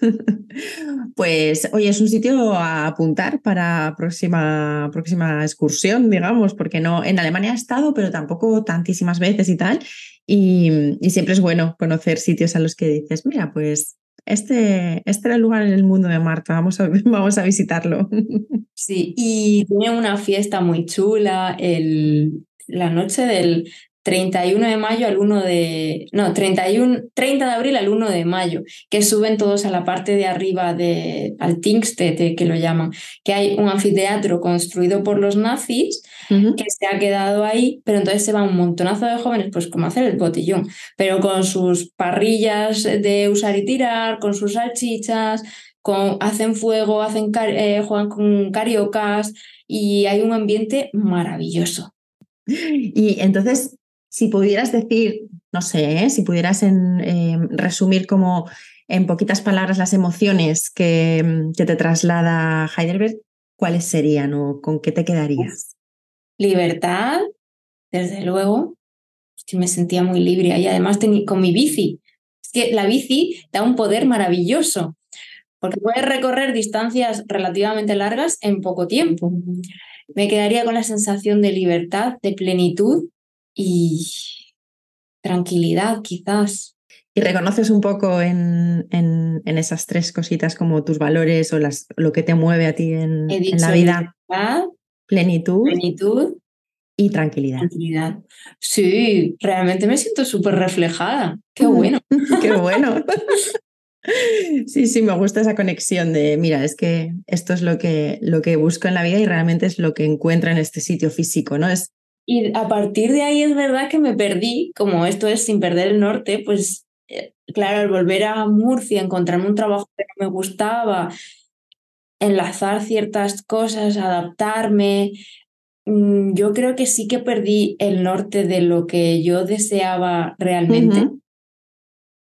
Pues oye, es un sitio a apuntar para próxima, próxima excursión, digamos, porque no en Alemania he estado, pero tampoco tantísimas veces y tal. Y, siempre es bueno conocer sitios a los que dices, mira, pues este, este era el lugar en el mundo de Marta, vamos a, vamos a visitarlo. Sí, y tiene una fiesta muy chula el, la noche del 31 de mayo al 1 de, no, 31, 30 de abril al 1 de mayo, que suben todos a la parte de arriba de, al Tingstedt, que lo llaman, que hay un anfiteatro construido por los nazis que se ha quedado ahí, pero entonces se va un montonazo de jóvenes, pues como hacer el botellón, pero con sus parrillas de usar y tirar, con sus salchichas, con, hacen fuego, hacen eh, juegan con cariocas y hay un ambiente maravilloso. Y entonces, si pudieras decir, no sé, ¿eh? si pudieras eh, resumir como en poquitas palabras las emociones que, que, te traslada Heidelberg, ¿cuáles serían o con qué te quedarías? Libertad, desde luego. me sentía muy libre y además con mi bici. Es que la bici da un poder maravilloso porque puedes recorrer distancias relativamente largas en poco tiempo. Me quedaría con la sensación de libertad, de plenitud y tranquilidad quizás. ¿Y reconoces un poco en, en, esas tres cositas como tus valores o las, lo que te mueve a ti en, la vida? plenitud, plenitud y tranquilidad. Tranquilidad. Sí, realmente me siento súper reflejada. Qué bueno. Qué bueno. Sí, sí, me gusta esa conexión de, mira, es que esto es lo que, lo que busco en la vida y realmente es lo que encuentro en este sitio físico, ¿no? Es y a partir de ahí es verdad que me perdí, como esto es sin perder el norte, pues eh, claro, al volver a Murcia, encontrarme un trabajo que no me gustaba, enlazar ciertas cosas, adaptarme, mm, yo creo que sí que perdí el norte de lo que yo deseaba realmente.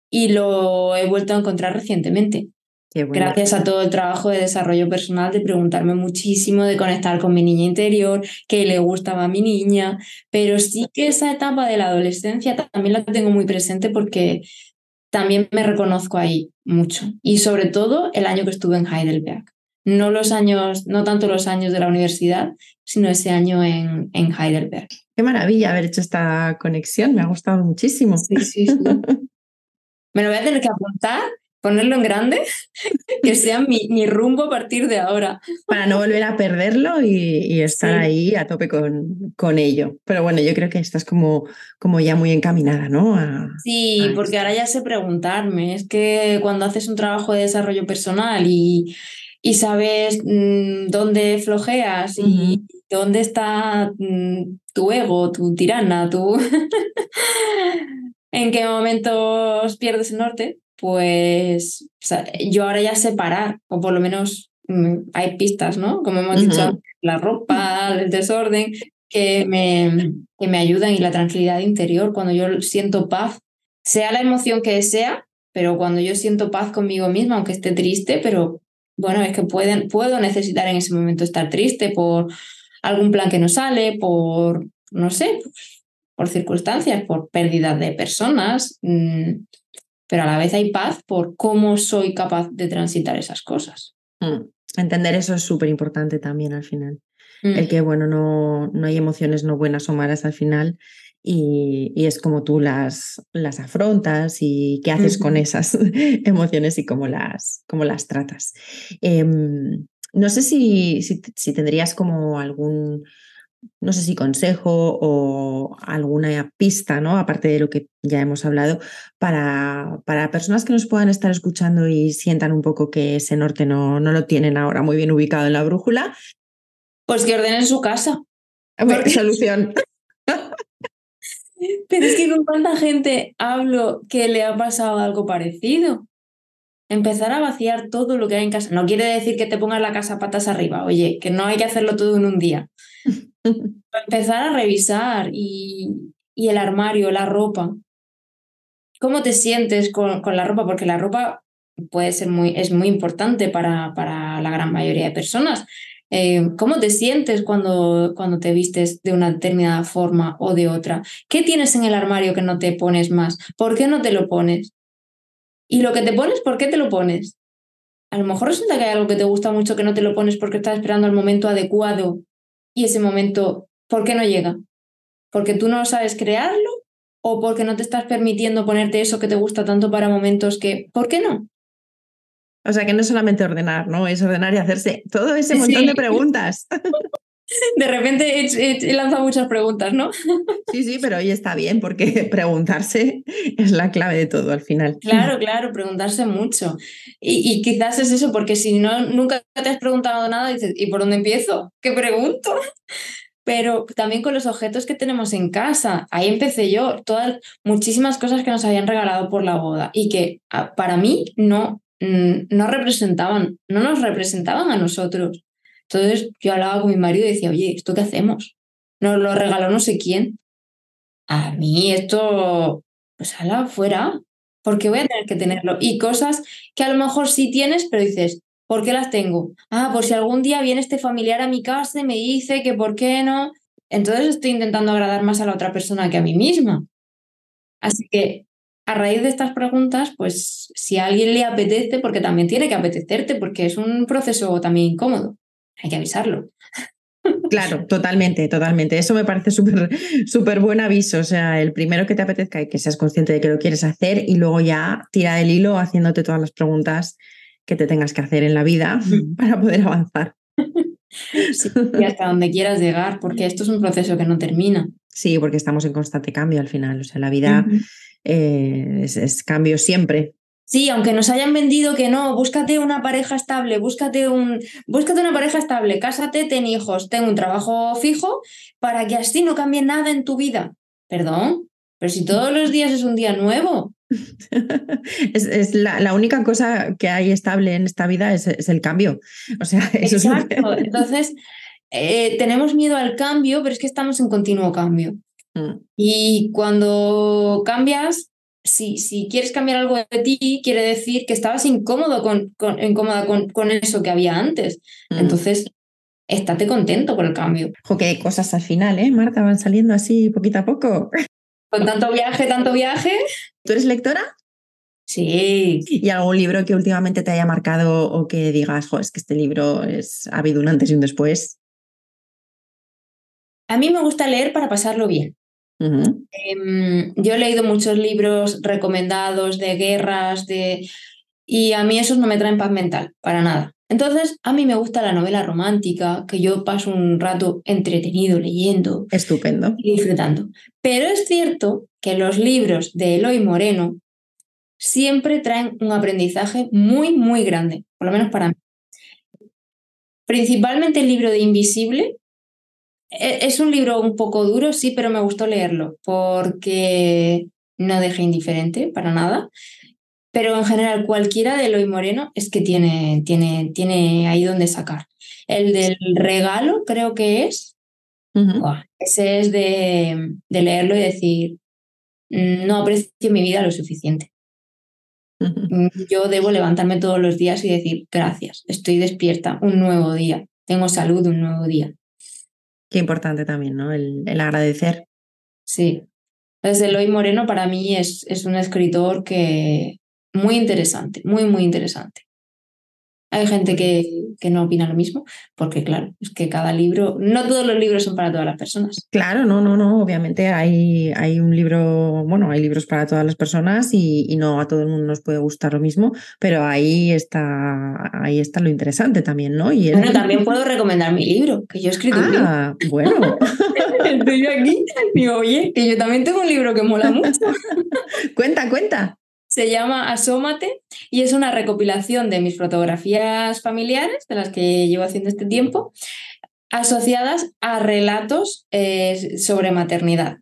Y lo he vuelto a encontrar recientemente. Gracias a todo el trabajo de desarrollo personal, de preguntarme muchísimo, de conectar con mi niña interior, qué le gustaba a mi niña, pero sí que esa etapa de la adolescencia también la tengo muy presente porque también me reconozco ahí mucho. Y sobre todo el año que estuve en Heidelberg. No los años, no tanto los años de la universidad, sino ese año en, en Heidelberg. Qué maravilla haber hecho esta conexión, me ha gustado muchísimo. Sí, sí, sí. me lo voy a tener que apuntar ponerlo en grande, que sea mi, mi, rumbo a partir de ahora. Para no volver a perderlo y, estar ahí a tope con, con, ello. Pero bueno, yo creo que estás como, como ya muy encaminada, ¿no? sí, porque ahora ya sé preguntarme. Es que cuando haces un trabajo de desarrollo personal y, y sabes mm, dónde flojeas y dónde está mm, tu ego, tu tirana, tu... en qué momentos pierdes el norte, pues yo ahora ya sé parar, o por lo menos mm, hay pistas, ¿no? Como hemos dicho, la ropa, el desorden, que me, que me ayudan y la tranquilidad interior. Cuando yo siento paz, sea la emoción que sea, pero cuando yo siento paz conmigo misma, aunque esté triste, pero bueno, es que pueden, puedo necesitar en ese momento estar triste por algún plan que no sale, por, no sé, por circunstancias, por pérdida de personas. Mm, pero a la vez hay paz por cómo soy capaz de transitar esas cosas. Mm. Entender eso es súper importante también al final. El mm. que, bueno, no, no hay emociones no buenas o malas al final y, y, es como tú las, las afrontas y qué haces con esas emociones y cómo las, cómo las tratas. Em, no sé si, si, si, tendrías como algún no sé si consejo o alguna pista, ¿no? Aparte de lo que ya hemos hablado, para, para personas que nos puedan estar escuchando y sientan un poco que ese norte no, no lo tienen ahora muy bien ubicado en la brújula. Pues que ordenen su casa. Ver, solución. Pero es que con cuánta gente hablo que le ha pasado algo parecido. Empezar a vaciar todo lo que hay en casa. No quiere decir que te pongas la casa patas arriba. Oye, que no hay que hacerlo todo en un día. Empezar a revisar y, y, el armario, la ropa. ¿Cómo te sientes con, con, la ropa? Porque la ropa puede ser muy, es muy importante para, para la gran mayoría de personas. Eh, ¿Cómo te sientes cuando, cuando te vistes de una determinada forma o de otra? ¿Qué tienes en el armario que no te pones más? ¿Por qué no te lo pones? Y lo que te pones, ¿por qué te lo pones? A lo mejor resulta que hay algo que te gusta mucho que no te lo pones porque estás esperando el momento adecuado y ese momento, ¿por qué no llega? ¿Porque tú no sabes crearlo o porque no te estás permitiendo ponerte eso que te gusta tanto para momentos que, ¿por qué no? O sea, que no es solamente ordenar, ¿no? Es ordenar y hacerse todo ese montón de preguntas. De repente he, lanzado muchas preguntas, ¿no? Sí, sí, pero hoy está bien porque preguntarse es la clave de todo al final. Claro, claro, preguntarse mucho. Y, y quizás es eso, porque si no, nunca te has preguntado nada, dices, ¿y por dónde empiezo? ¿Qué pregunto? pero también con los objetos que tenemos en casa. Ahí empecé yo, todas muchísimas cosas que nos habían regalado por la boda y que ah, para mí no, mm, no representaban, no nos representaban a nosotros. Entonces yo hablaba con mi marido y decía, oye, ¿esto qué hacemos? Nos lo regaló no sé quién. A mí esto, pues la fuera, porque voy a tener que tenerlo. Y cosas que a lo mejor sí tienes, pero dices, ¿por qué las tengo? Ah, por si algún día viene este familiar a mi casa y me dice que por qué no. Entonces estoy intentando agradar más a la otra persona que a mí misma. Así que a raíz de estas preguntas, pues si a alguien le apetece, porque también tiene que apetecerte, porque es un proceso también incómodo hay que avisarlo. Claro, totalmente, totalmente. Eso me parece súper súper buen aviso. O sea, el primero que te apetezca y que seas consciente de que lo quieres hacer y luego ya tira el hilo haciéndote todas las preguntas que te tengas que hacer en la vida para poder avanzar. y hasta donde quieras llegar, porque esto es un proceso que no termina. Sí, porque estamos en constante cambio al final. O sea, la vida eh, es cambio siempre. Sí, aunque nos hayan vendido que no, búscate una pareja estable, búscate, un, búscate una pareja estable, cásate, ten hijos, ten un trabajo fijo para que así no cambie nada en tu vida. Perdón, pero si todos los días es un día nuevo. es, la, única cosa que hay estable en esta vida es, el cambio. O sea, Exacto. Entonces, eh, tenemos miedo al cambio, pero es que estamos en continuo cambio. Mm. Y cuando cambias, si, si quieres cambiar algo de ti, quiere decir que estabas incómodo con, con incómoda con, con, eso que había antes. Mm. Entonces, estate contento por el cambio. Jo, qué cosas al final, ¿eh, Marta? Van saliendo así poquito a poco. Con tanto viaje, tanto viaje. ¿Tú eres lectora? Sí. ¿Y algún libro que últimamente te haya marcado o que digas, jo, es que este libro es, ha habido un antes y un después? A mí me gusta leer para pasarlo bien. Em, yo he leído muchos libros recomendados de guerras, de... y a mí esos no me traen paz mental, para nada. Entonces, a mí me gusta la novela romántica, que yo paso un rato entretenido leyendo. Estupendo. Y disfrutando. Pero es cierto que los libros de Eloy Moreno siempre traen un aprendizaje muy, muy grande, por lo menos para mí. Principalmente el libro de Invisible, es un libro un poco duro, sí, pero me gustó leerlo porque no deja indiferente para nada. Pero en general, cualquiera de Eloy Moreno es que tiene, tiene, tiene ahí donde sacar. El del regalo, creo que es. ese es de, de, leerlo y decir, no aprecio mi vida lo suficiente. Yo debo levantarme todos los días y decir, gracias, estoy despierta, un nuevo día, tengo salud, un nuevo día. Qué importante también, ¿no? El, agradecer. Sí. Desde Eloy Moreno para mí es, es un escritor que muy interesante, muy, muy interesante. Hay gente que, que, no opina lo mismo, porque claro, es que cada libro, no todos los libros son para todas las personas. Claro, no, no, no, obviamente hay, hay un libro, bueno, hay libros para todas las personas y, y, no a todo el mundo nos puede gustar lo mismo, pero ahí está, ahí está lo interesante también, ¿no? Y Bueno, también puedo recomendar mi libro, que yo he escrito. Ah, bueno. Estoy aquí, digo, oye, que yo también tengo un libro que mola mucho. cuenta, cuenta. Se llama Asómate y es una recopilación de mis fotografías familiares, de las que llevo haciendo este tiempo, asociadas a relatos eh, sobre maternidad.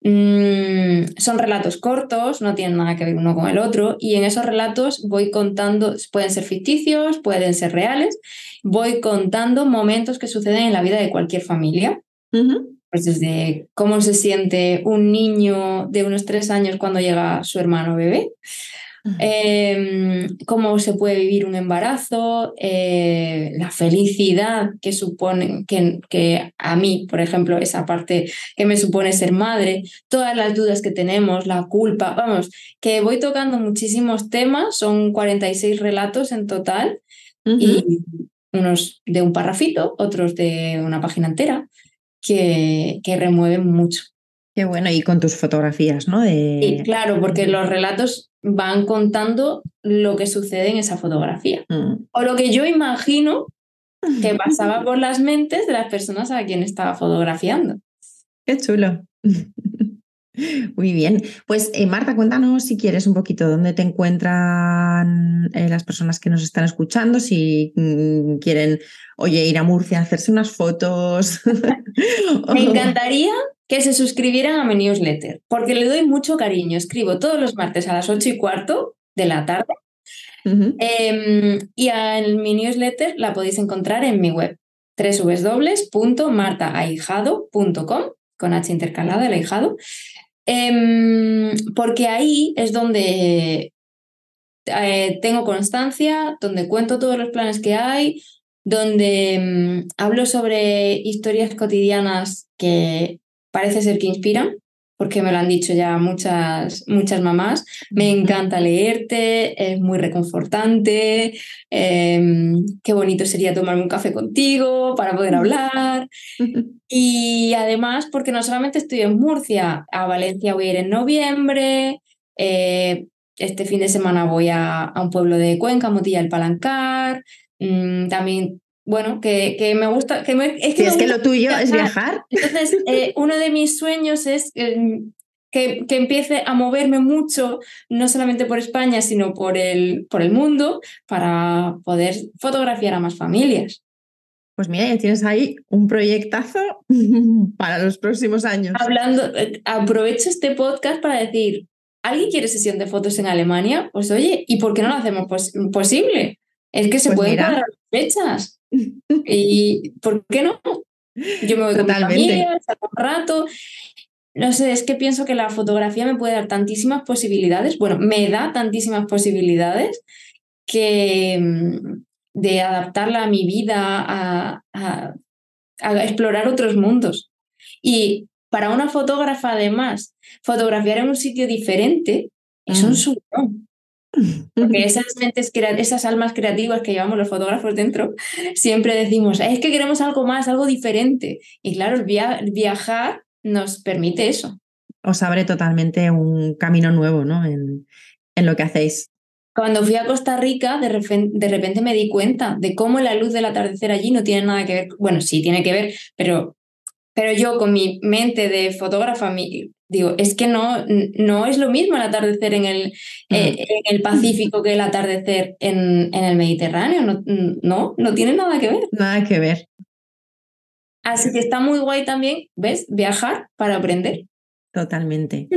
Mm, son relatos cortos, no tienen nada que ver uno con el otro, y en esos relatos voy contando, pueden ser ficticios, pueden ser reales, voy contando momentos que suceden en la vida de cualquier familia pues desde cómo se siente un niño de unos tres años cuando llega su hermano bebé, Em, cómo se puede vivir un embarazo, eh, la felicidad que supone, que, que, a mí, por ejemplo, esa parte que me supone ser madre, todas las dudas que tenemos, la culpa, vamos, que voy tocando muchísimos temas, son 46 relatos en total y unos de un parrafito, otros de una página entera, que, que remueven mucho. Qué bueno, y con tus fotografías, ¿no? Sí, claro, porque los relatos van contando lo que sucede en esa fotografía. Mm. O lo que yo imagino que pasaba por las mentes de las personas a quien estaba fotografiando. Qué chulo. Muy bien. Pues eh, Marta, cuéntanos si quieres un poquito dónde te encuentran eh, las personas que nos están escuchando, si mm, quieren, oye, ir a Murcia a hacerse unas fotos. Me encantaría que se suscribieran a mi newsletter, porque le doy mucho cariño. Escribo todos los martes a las ocho y cuarto de la tarde. Em, y en mi newsletter la podéis encontrar en mi web www.martaahijado.com con H intercalada, el ahijado. Em, porque ahí es donde eh, tengo constancia, donde cuento todos los planes que hay, donde em, hablo sobre historias cotidianas que parece ser que inspiran, porque me lo han dicho ya muchas, muchas mamás. Me encanta leerte, es muy reconfortante, em, qué bonito sería tomarme un café contigo para poder hablar. Y además, porque no solamente estoy en Murcia, a Valencia voy a ir en noviembre, eh, este fin de semana voy a, un pueblo de Cuenca, Motilla del Palancar, mm, también bueno, que, que, me gusta. Que es que, es que lo tuyo es viajar. Entonces, eh, uno de mis sueños es em, que, que, empiece a moverme mucho, no solamente por España, sino por el, por el mundo, para poder fotografiar a más familias. Pues mira, ya tienes ahí un proyectazo para los próximos años. Hablando, eh, aprovecho este podcast para decir, ¿alguien quiere sesión de fotos en Alemania? Pues oye, ¿y por qué no lo hacemos posible? Es que se pues pueden las fechas. ¿Y por qué no? Yo me voy con mi familia, un rato. No sé, es que pienso que la fotografía me puede dar tantísimas posibilidades, bueno, me da tantísimas posibilidades que mm, de adaptarla a mi vida, a, a, explorar otros mundos. Y para una fotógrafa, además, fotografiar en un sitio diferente es un mm. Porque esas mentes, esas almas creativas que llevamos los fotógrafos dentro, siempre decimos, es que queremos algo más, algo diferente. Y claro, el, viajar nos permite eso. Os abre totalmente un camino nuevo ¿no? en, en lo que hacéis. Cuando fui a Costa Rica, de repente, de repente me di cuenta de cómo la luz del atardecer allí no tiene nada que ver, bueno, sí tiene que ver, pero pero yo con mi mente de fotógrafa, digo, es que no, no es lo mismo el atardecer en el, eh, en el Pacífico que el atardecer en, en el Mediterráneo. No, no, no tiene nada que ver. Nada que ver. Así que está muy guay también, ¿ves? Viajar para aprender. Totalmente.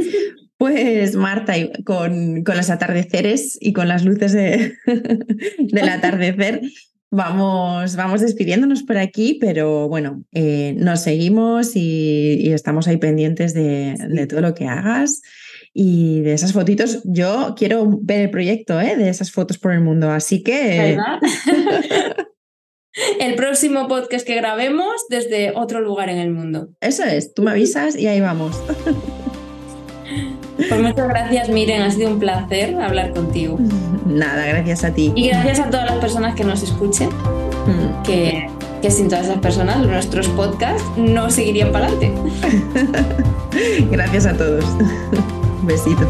Pues Marta, con, con los atardeceres y con las luces de, del atardecer, Vamos, vamos despidiéndonos por aquí, pero bueno, eh, nos seguimos y, estamos ahí pendientes de, todo lo que hagas y de esas fotitos. Yo quiero ver el proyecto ¿eh? de esas fotos por el mundo, así que... el próximo podcast que grabemos desde otro lugar en el mundo. Eso es, tú me avisas y ahí vamos. Pues muchas gracias, Miren, ha sido un placer hablar contigo. Nada, gracias a ti. Y gracias a todas las personas que nos escuchen, mm. que, que sin todas esas personas nuestros podcasts no seguirían para adelante. gracias a todos. Un besito.